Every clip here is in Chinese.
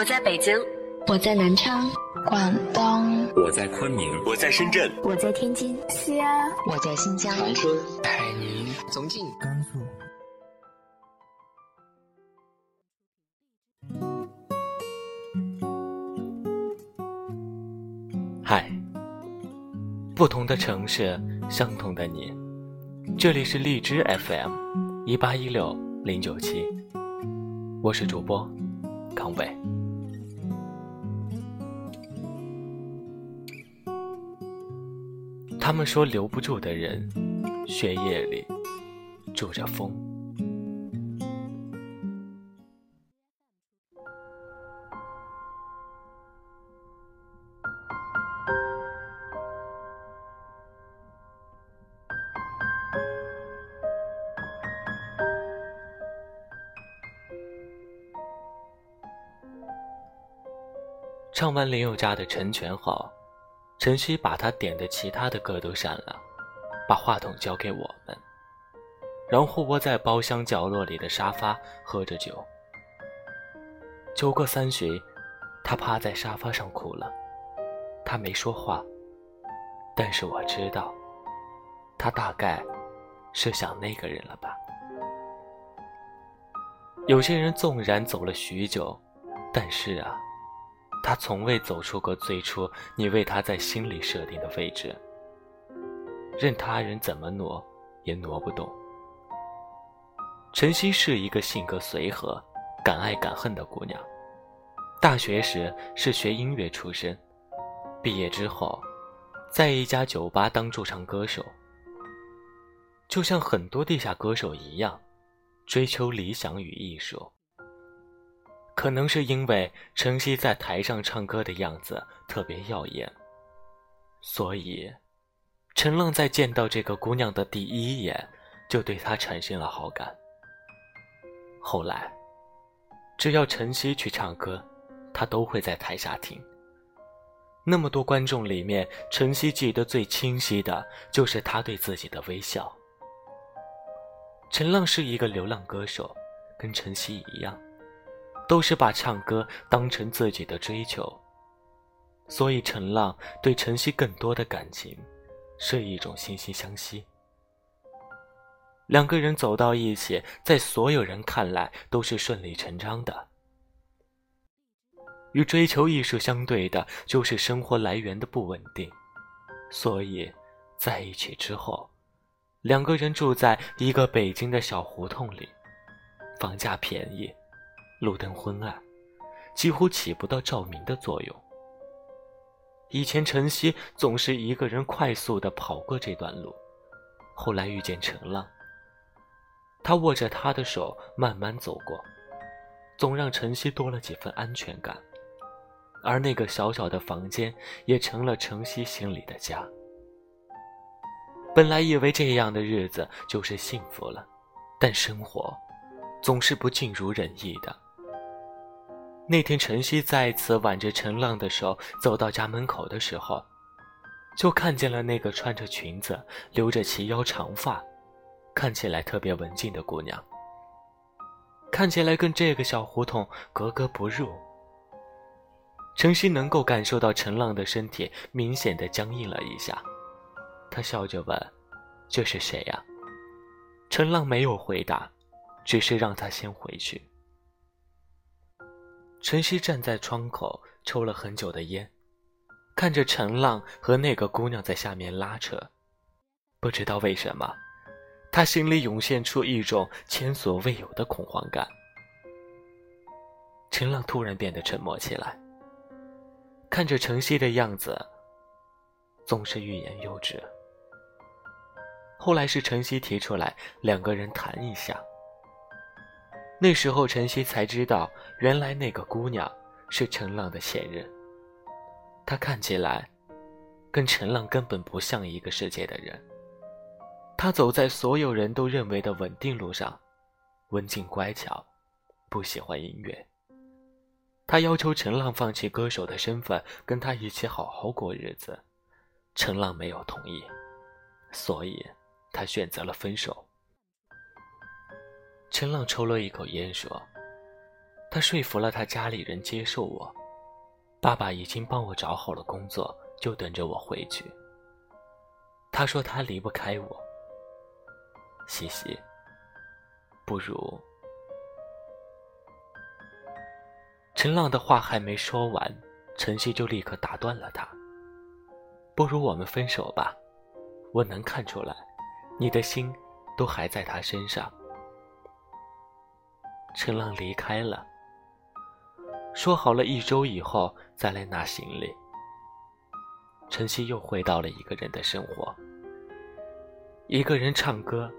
我在北京，我在南昌，广东，我在昆明，我在深圳，我在天津，西安，我在新疆，长春，海宁，重庆，甘肃。嗨，不同的城市，相同的你，这里是荔枝 FM，一八一六零九七，我是主播康伟。他们说留不住的人，血液里住着风。唱完林宥嘉的《成全》后，陈曦把他点的其他的歌都删了，把话筒交给我们，然后窝在包厢角落里的沙发喝着酒。酒过三巡，他趴在沙发上哭了，他没说话，但是我知道，他大概是想那个人了吧。有些人纵然走了许久，但是啊。他从未走出过最初你为他在心里设定的位置，任他人怎么挪，也挪不动。陈曦是一个性格随和、敢爱敢恨的姑娘。大学时是学音乐出身，毕业之后，在一家酒吧当驻唱歌手。就像很多地下歌手一样，追求理想与艺术。可能是因为陈曦在台上唱歌的样子特别耀眼，所以陈浪在见到这个姑娘的第一眼就对她产生了好感。后来，只要晨曦去唱歌，他都会在台下听。那么多观众里面，晨曦记得最清晰的就是他对自己的微笑。陈浪是一个流浪歌手，跟晨曦一样。都是把唱歌当成自己的追求，所以陈浪对陈曦更多的感情，是一种惺惺相惜。两个人走到一起，在所有人看来都是顺理成章的。与追求艺术相对的，就是生活来源的不稳定，所以在一起之后，两个人住在一个北京的小胡同里，房价便宜。路灯昏暗，几乎起不到照明的作用。以前晨曦总是一个人快速的跑过这段路，后来遇见陈浪，他握着他的手慢慢走过，总让晨曦多了几分安全感。而那个小小的房间也成了晨曦心里的家。本来以为这样的日子就是幸福了，但生活总是不尽如人意的。那天，晨曦再次挽着陈浪的手走到家门口的时候，就看见了那个穿着裙子、留着齐腰长发、看起来特别文静的姑娘。看起来跟这个小胡同格格不入。晨曦能够感受到陈浪的身体明显的僵硬了一下，他笑着问：“这是谁呀？”陈浪没有回答，只是让他先回去。陈曦站在窗口抽了很久的烟，看着陈浪和那个姑娘在下面拉扯，不知道为什么，他心里涌现出一种前所未有的恐慌感。陈浪突然变得沉默起来，看着陈曦的样子，总是欲言又止。后来是陈曦提出来，两个人谈一下。那时候，晨曦才知道，原来那个姑娘是陈浪的前任。她看起来，跟陈浪根本不像一个世界的人。她走在所有人都认为的稳定路上，文静乖巧，不喜欢音乐。她要求陈浪放弃歌手的身份，跟他一起好好过日子。陈浪没有同意，所以他选择了分手。陈浪抽了一口烟，说：“他说服了他家里人接受我，爸爸已经帮我找好了工作，就等着我回去。他说他离不开我。西西，不如……陈浪的话还没说完，晨曦就立刻打断了他。不如我们分手吧，我能看出来，你的心都还在他身上。陈浪离开了，说好了一周以后再来拿行李。晨曦又回到了一个人的生活，一个人唱歌，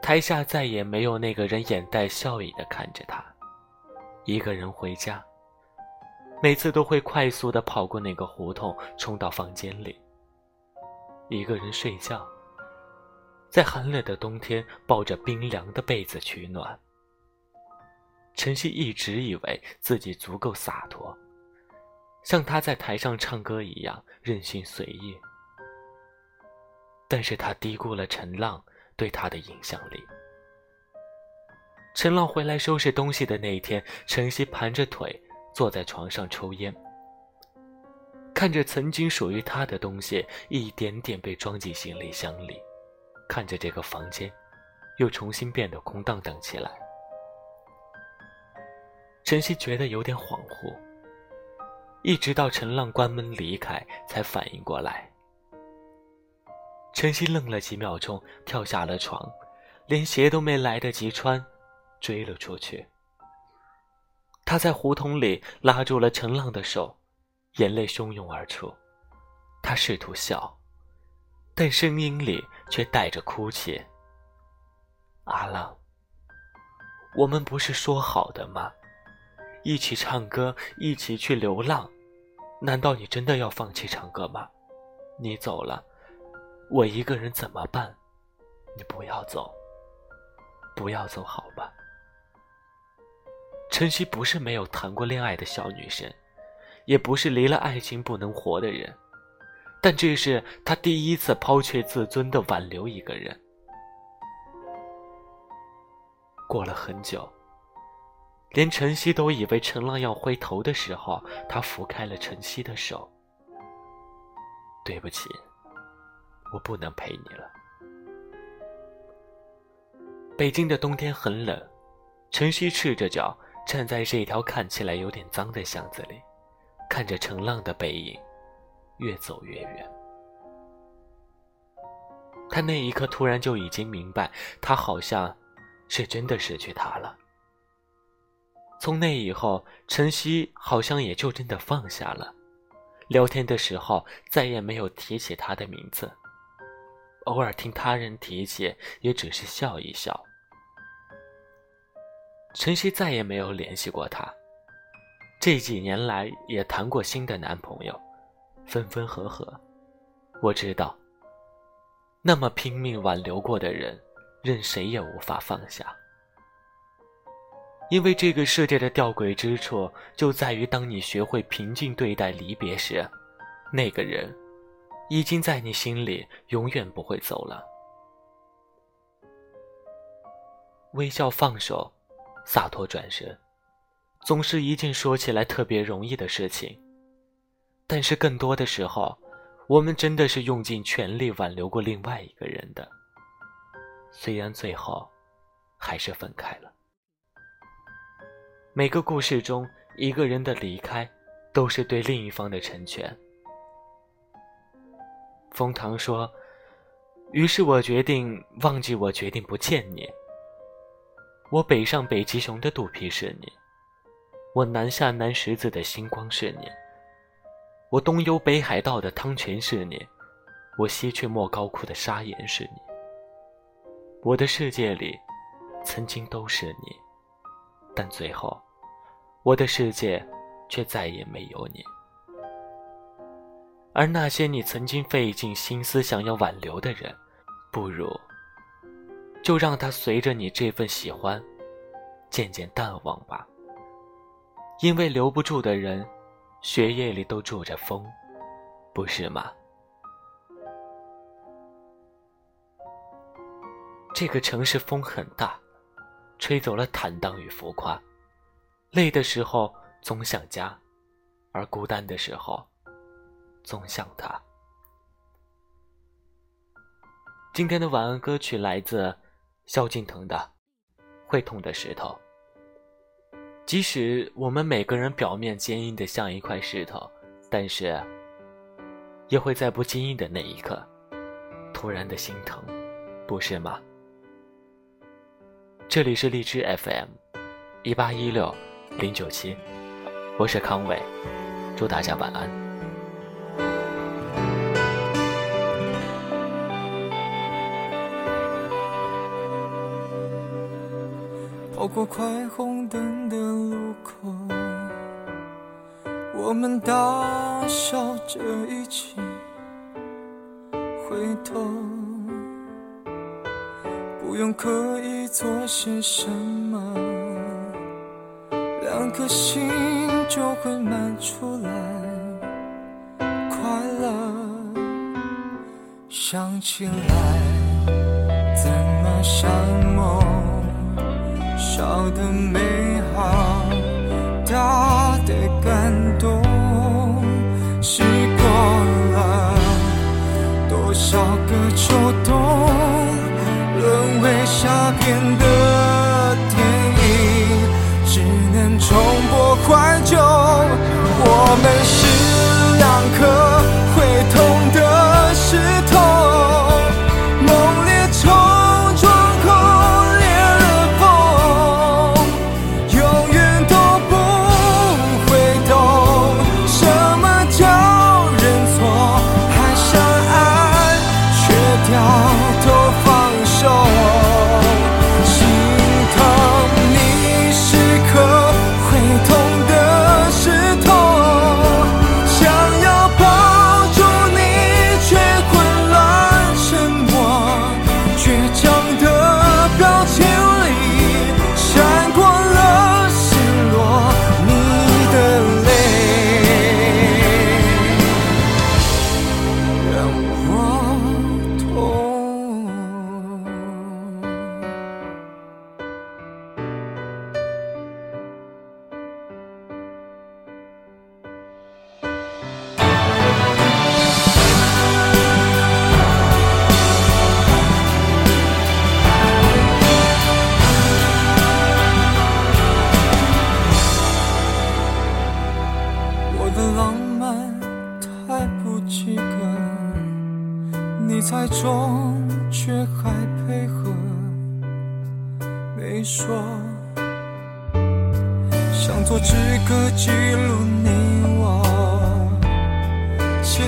台下再也没有那个人眼带笑意的看着他。一个人回家，每次都会快速的跑过那个胡同，冲到房间里。一个人睡觉，在寒冷的冬天抱着冰凉的被子取暖。陈曦一直以为自己足够洒脱，像他在台上唱歌一样任性随意。但是他低估了陈浪对他的影响力。陈浪回来收拾东西的那一天，陈曦盘着腿坐在床上抽烟，看着曾经属于他的东西一点点被装进行李箱里，看着这个房间又重新变得空荡荡起来。陈曦觉得有点恍惚，一直到陈浪关门离开，才反应过来。陈曦愣了几秒钟，跳下了床，连鞋都没来得及穿，追了出去。他在胡同里拉住了陈浪的手，眼泪汹涌而出。他试图笑，但声音里却带着哭泣。阿浪，我们不是说好的吗？一起唱歌，一起去流浪，难道你真的要放弃唱歌吗？你走了，我一个人怎么办？你不要走，不要走，好吧？晨曦不是没有谈过恋爱的小女生，也不是离了爱情不能活的人，但这是她第一次抛却自尊的挽留一个人。过了很久。连晨曦都以为陈浪要回头的时候，他扶开了晨曦的手。对不起，我不能陪你了。北京的冬天很冷，晨曦赤着脚站在这条看起来有点脏的巷子里，看着陈浪的背影越走越远。他那一刻突然就已经明白，他好像是真的失去他了。从那以后，晨曦好像也就真的放下了，聊天的时候再也没有提起他的名字，偶尔听他人提起，也只是笑一笑。晨曦再也没有联系过他，这几年来也谈过新的男朋友，分分合合。我知道，那么拼命挽留过的人，任谁也无法放下。因为这个世界的吊诡之处，就在于当你学会平静对待离别时，那个人，已经在你心里永远不会走了。微笑放手，洒脱转身，总是一件说起来特别容易的事情。但是更多的时候，我们真的是用尽全力挽留过另外一个人的，虽然最后，还是分开了。每个故事中，一个人的离开，都是对另一方的成全。封唐说：“于是我决定忘记，我决定不见你。我北上北极熊的肚皮是你，我南下南十字的星光是你，我东游北海道的汤泉是你，我西去莫高窟的砂岩是你。我的世界里，曾经都是你。”但最后，我的世界却再也没有你。而那些你曾经费尽心思想要挽留的人，不如就让他随着你这份喜欢，渐渐淡忘吧。因为留不住的人，血液里都住着风，不是吗？这个城市风很大。吹走了坦荡与浮夸，累的时候总想家，而孤单的时候总想他。今天的晚安歌曲来自萧敬腾的《会痛的石头》。即使我们每个人表面坚硬的像一块石头，但是也会在不经意的那一刻，突然的心疼，不是吗？这里是荔枝 FM，一八一六零九七，我是康伟，祝大家晚安。跑过快红灯的路口，我们大笑着一起回头，不用刻意做些什么，两颗心就会满出来快乐。想起来，怎么像梦？小的美好，大的感动，试过了多少个秋冬，下片的电影，只能重播怀旧。我们是两颗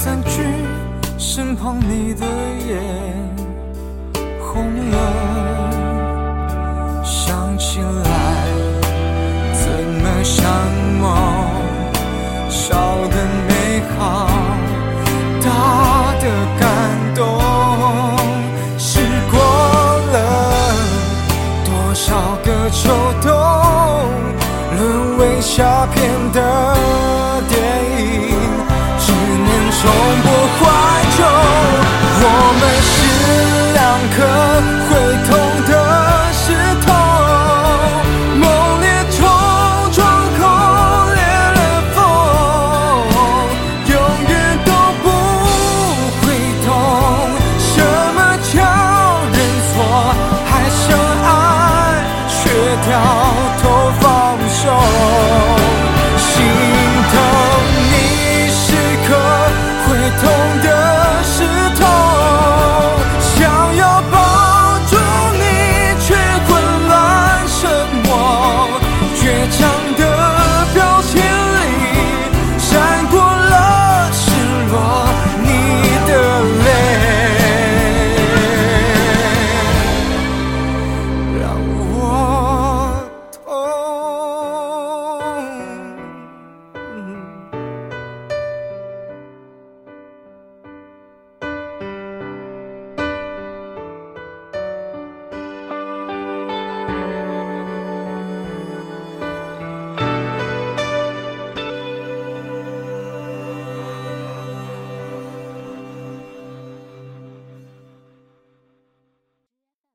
写三句，身旁你的眼红了，想起来怎么像梦，小的美好，大的感动。时过了多少个。秋冬，沦为下片的。冲破怀中